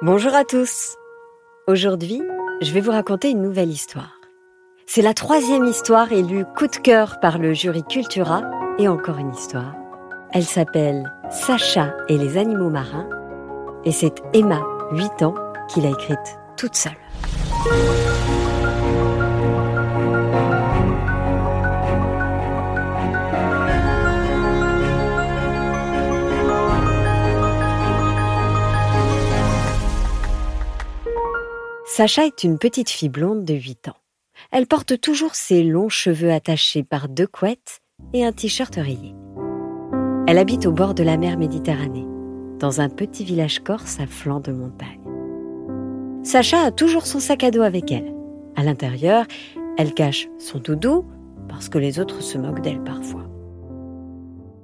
Bonjour à tous. Aujourd'hui, je vais vous raconter une nouvelle histoire. C'est la troisième histoire élue coup de cœur par le jury Cultura et encore une histoire. Elle s'appelle Sacha et les animaux marins et c'est Emma, 8 ans, qui l'a écrite toute seule. Sacha est une petite fille blonde de 8 ans. Elle porte toujours ses longs cheveux attachés par deux couettes et un t-shirt rayé. Elle habite au bord de la mer Méditerranée, dans un petit village corse à flanc de montagne. Sacha a toujours son sac à dos avec elle. À l'intérieur, elle cache son doudou parce que les autres se moquent d'elle parfois.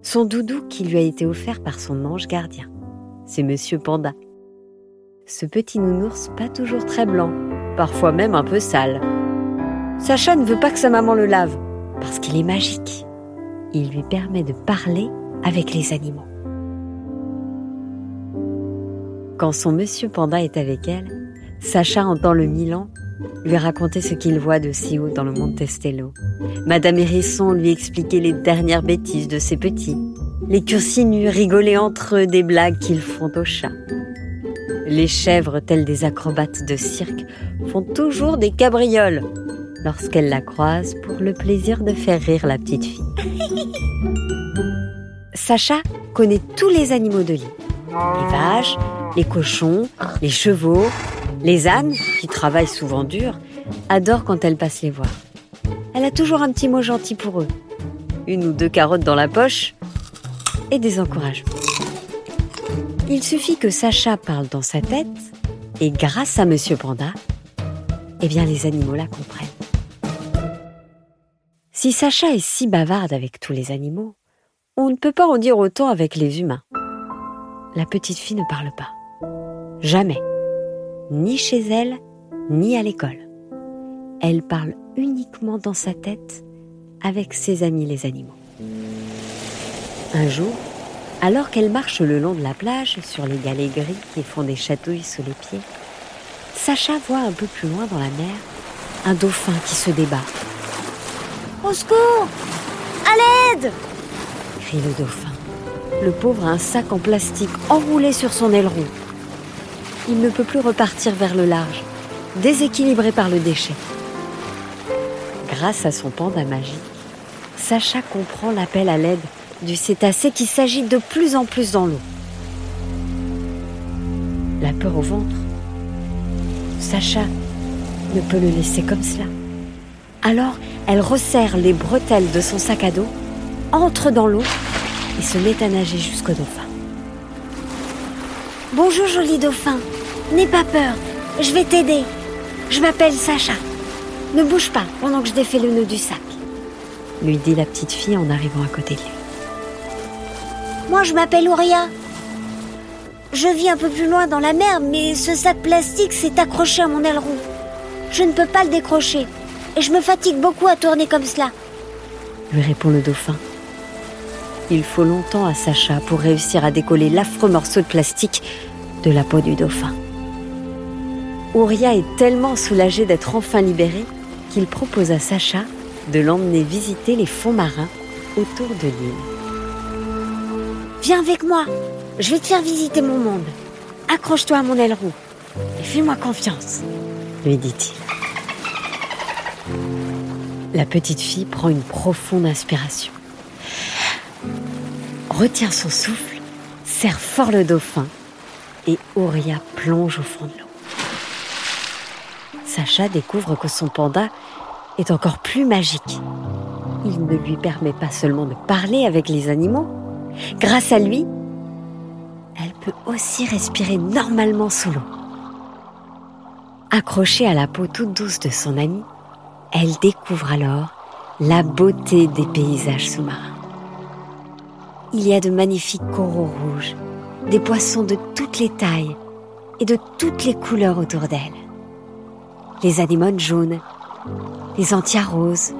Son doudou qui lui a été offert par son ange gardien. C'est Monsieur Panda ce petit nounours pas toujours très blanc, parfois même un peu sale. Sacha ne veut pas que sa maman le lave, parce qu'il est magique. Il lui permet de parler avec les animaux. Quand son monsieur panda est avec elle, Sacha entend le Milan lui raconter ce qu'il voit de si haut dans le monde Testello. Madame Hérisson lui expliquer les dernières bêtises de ses petits. Les cursinus rigoler entre eux des blagues qu'ils font au chat. Les chèvres, telles des acrobates de cirque, font toujours des cabrioles lorsqu'elles la croisent pour le plaisir de faire rire la petite fille. Sacha connaît tous les animaux de l'île. Les vaches, les cochons, les chevaux, les ânes, qui travaillent souvent dur, adorent quand elle passe les voir. Elle a toujours un petit mot gentil pour eux. Une ou deux carottes dans la poche et des encouragements. Il suffit que Sacha parle dans sa tête, et grâce à Monsieur Panda, eh bien les animaux la comprennent. Si Sacha est si bavarde avec tous les animaux, on ne peut pas en dire autant avec les humains. La petite fille ne parle pas. Jamais. Ni chez elle, ni à l'école. Elle parle uniquement dans sa tête avec ses amis les animaux. Un jour, alors qu'elle marche le long de la plage, sur les galets gris qui font des chatouilles sous les pieds, Sacha voit un peu plus loin dans la mer un dauphin qui se débat. Au secours À l'aide crie le dauphin. Le pauvre a un sac en plastique enroulé sur son aileron. Il ne peut plus repartir vers le large, déséquilibré par le déchet. Grâce à son panda magique, Sacha comprend l'appel à l'aide du cétacé qui s'agite de plus en plus dans l'eau. La peur au ventre. Sacha ne peut le laisser comme cela. Alors, elle resserre les bretelles de son sac à dos, entre dans l'eau et se met à nager jusqu'au dauphin. Bonjour joli dauphin, n'aie pas peur, je vais t'aider. Je m'appelle Sacha. Ne bouge pas pendant que je défais le nœud du sac, lui dit la petite fille en arrivant à côté de lui. Moi, je m'appelle Ouria. Je vis un peu plus loin dans la mer, mais ce sac plastique s'est accroché à mon aileron. Je ne peux pas le décrocher, et je me fatigue beaucoup à tourner comme cela. Lui répond le dauphin. Il faut longtemps à Sacha pour réussir à décoller l'affreux morceau de plastique de la peau du dauphin. Ouria est tellement soulagé d'être enfin libéré qu'il propose à Sacha de l'emmener visiter les fonds marins autour de l'île. Viens avec moi, je vais te faire visiter mon monde. Accroche-toi à mon aileron et fais-moi confiance, lui dit-il. La petite fille prend une profonde inspiration, retient son souffle, serre fort le dauphin et Auria plonge au fond de l'eau. Sacha découvre que son panda est encore plus magique. Il ne lui permet pas seulement de parler avec les animaux, Grâce à lui, elle peut aussi respirer normalement sous l'eau. Accrochée à la peau toute douce de son ami, elle découvre alors la beauté des paysages sous-marins. Il y a de magnifiques coraux rouges, des poissons de toutes les tailles et de toutes les couleurs autour d'elle. Les anémones jaunes, les entières roses,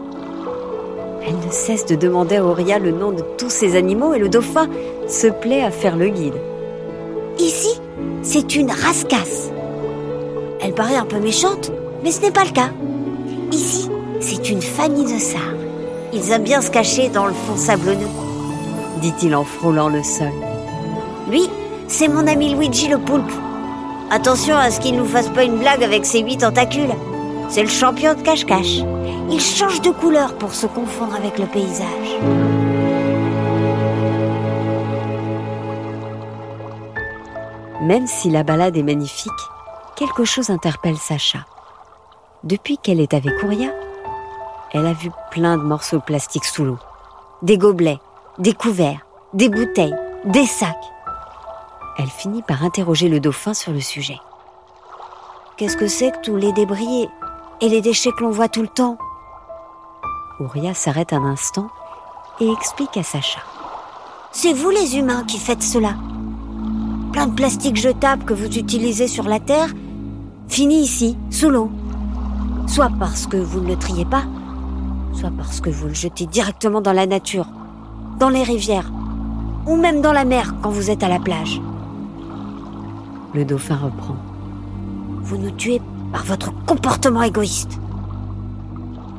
elle ne cesse de demander à Auria le nom de tous ces animaux et le dauphin se plaît à faire le guide. Ici, c'est une rascasse. Elle paraît un peu méchante, mais ce n'est pas le cas. Ici, c'est une famille de sards. Ils aiment bien se cacher dans le fond sablonneux, dit-il en frôlant le sol. Lui, c'est mon ami Luigi le poulpe. Attention à ce qu'il ne nous fasse pas une blague avec ses huit tentacules. C'est le champion de cache-cache. Il change de couleur pour se confondre avec le paysage. Même si la balade est magnifique, quelque chose interpelle Sacha. Depuis qu'elle est avec Ouria, elle a vu plein de morceaux de plastique sous l'eau. Des gobelets, des couverts, des bouteilles, des sacs. Elle finit par interroger le dauphin sur le sujet. Qu'est-ce que c'est que tous les débris et les déchets que l'on voit tout le temps Ouria s'arrête un instant et explique à Sacha. C'est vous les humains qui faites cela. Plein de plastique jetable que vous utilisez sur la Terre finit ici, sous l'eau. Soit parce que vous ne le triez pas, soit parce que vous le jetez directement dans la nature, dans les rivières, ou même dans la mer quand vous êtes à la plage. Le dauphin reprend. Vous nous tuez par votre comportement égoïste.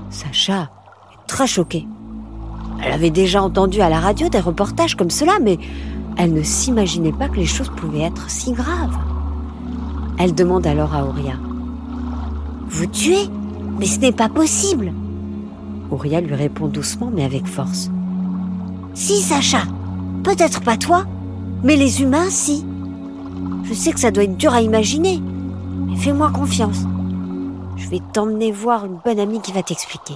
Sacha est très choquée. Elle avait déjà entendu à la radio des reportages comme cela, mais elle ne s'imaginait pas que les choses pouvaient être si graves. Elle demande alors à Auria. Vous tuez? Mais ce n'est pas possible Auria lui répond doucement mais avec force. Si, Sacha. Peut-être pas toi, mais les humains, si. Je sais que ça doit être dur à imaginer, fais-moi confiance. Je vais t'emmener voir une bonne amie qui va t'expliquer.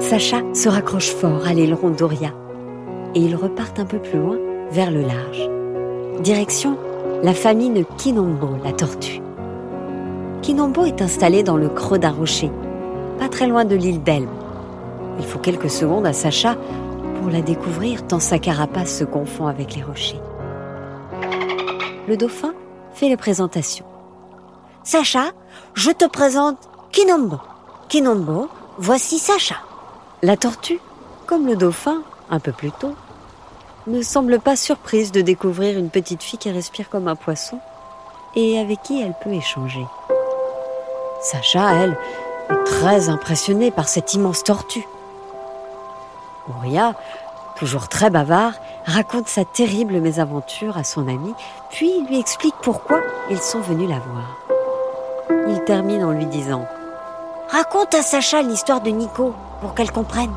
Sacha se raccroche fort à l'aileron d'Auria et ils repartent un peu plus loin vers le large. Direction la famille de Kinombo, la tortue. Kinombo est installée dans le creux d'un rocher, pas très loin de l'île d'Elbe. Il faut quelques secondes à Sacha pour la découvrir tant sa carapace se confond avec les rochers. Le dauphin fait les présentations. Sacha, je te présente Kinombo. Kinombo, voici Sacha. La tortue, comme le dauphin, un peu plus tôt, ne semble pas surprise de découvrir une petite fille qui respire comme un poisson et avec qui elle peut échanger. Sacha, elle, est très impressionnée par cette immense tortue. Ouria, toujours très bavard, raconte sa terrible mésaventure à son ami, puis lui explique pourquoi ils sont venus la voir. Il termine en lui disant Raconte à Sacha l'histoire de Nico pour qu'elle comprenne.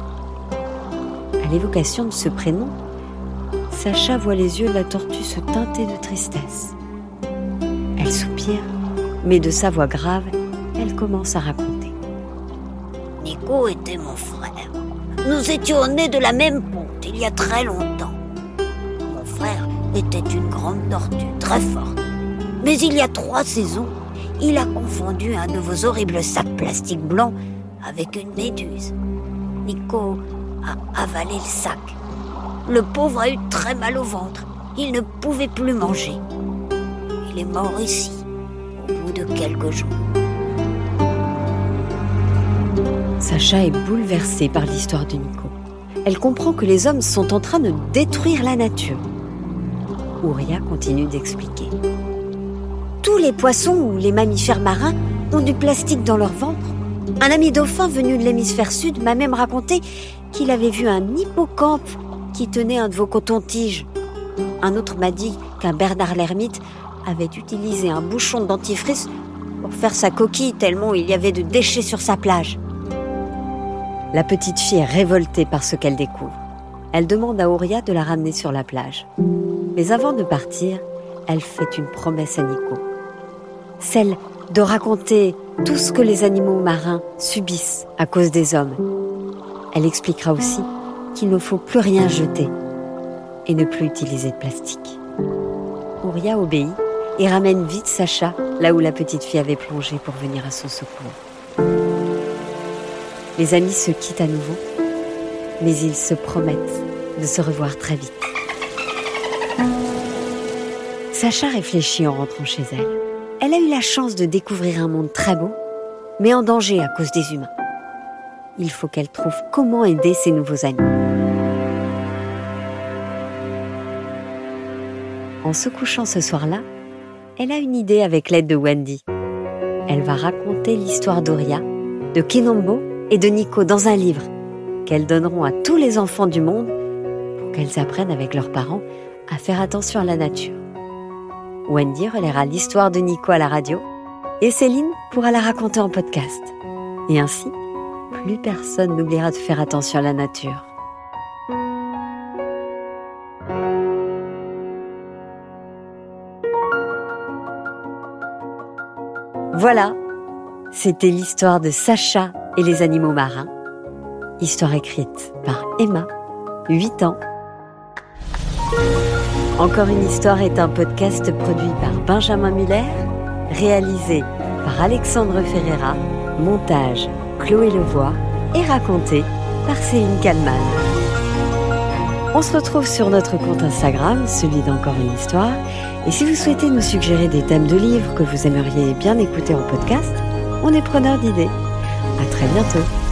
À l'évocation de ce prénom, Sacha voit les yeux de la tortue se teinter de tristesse. Elle soupire, mais de sa voix grave, elle commence à raconter. Nico était mon frère. Nous étions nés de la même ponte il y a très longtemps. Était une grande tortue très forte. Mais il y a trois saisons, il a confondu un de vos horribles sacs plastiques blancs avec une méduse. Nico a avalé le sac. Le pauvre a eu très mal au ventre. Il ne pouvait plus manger. Il est mort ici, au bout de quelques jours. Sacha est bouleversée par l'histoire de Nico. Elle comprend que les hommes sont en train de détruire la nature. Ouria continue d'expliquer. Tous les poissons ou les mammifères marins ont du plastique dans leur ventre. Un ami dauphin venu de l'hémisphère sud m'a même raconté qu'il avait vu un hippocampe qui tenait un de vos cotons-tiges. Un autre m'a dit qu'un Bernard l'ermite avait utilisé un bouchon de dentifrice pour faire sa coquille tellement il y avait de déchets sur sa plage. La petite fille est révoltée par ce qu'elle découvre. Elle demande à Auria de la ramener sur la plage. Mais avant de partir, elle fait une promesse à Nico. Celle de raconter tout ce que les animaux marins subissent à cause des hommes. Elle expliquera aussi qu'il ne faut plus rien jeter et ne plus utiliser de plastique. Ouria obéit et ramène vite Sacha là où la petite fille avait plongé pour venir à son secours. Les amis se quittent à nouveau, mais ils se promettent de se revoir très vite. Sacha réfléchit en rentrant chez elle. Elle a eu la chance de découvrir un monde très beau, mais en danger à cause des humains. Il faut qu'elle trouve comment aider ses nouveaux amis. En se couchant ce soir-là, elle a une idée avec l'aide de Wendy. Elle va raconter l'histoire d'Oria, de Kinombo et de Nico dans un livre qu'elles donneront à tous les enfants du monde pour qu'elles apprennent avec leurs parents à faire attention à la nature. Wendy relaiera l'histoire de Nico à la radio et Céline pourra la raconter en podcast. Et ainsi, plus personne n'oubliera de faire attention à la nature. Voilà, c'était l'histoire de Sacha et les animaux marins. Histoire écrite par Emma, 8 ans. Encore une histoire est un podcast produit par Benjamin Muller, réalisé par Alexandre Ferreira, montage Chloé Levoix et raconté par Céline Kalman. On se retrouve sur notre compte Instagram, celui d'Encore une histoire. Et si vous souhaitez nous suggérer des thèmes de livres que vous aimeriez bien écouter en podcast, on est preneur d'idées. À très bientôt.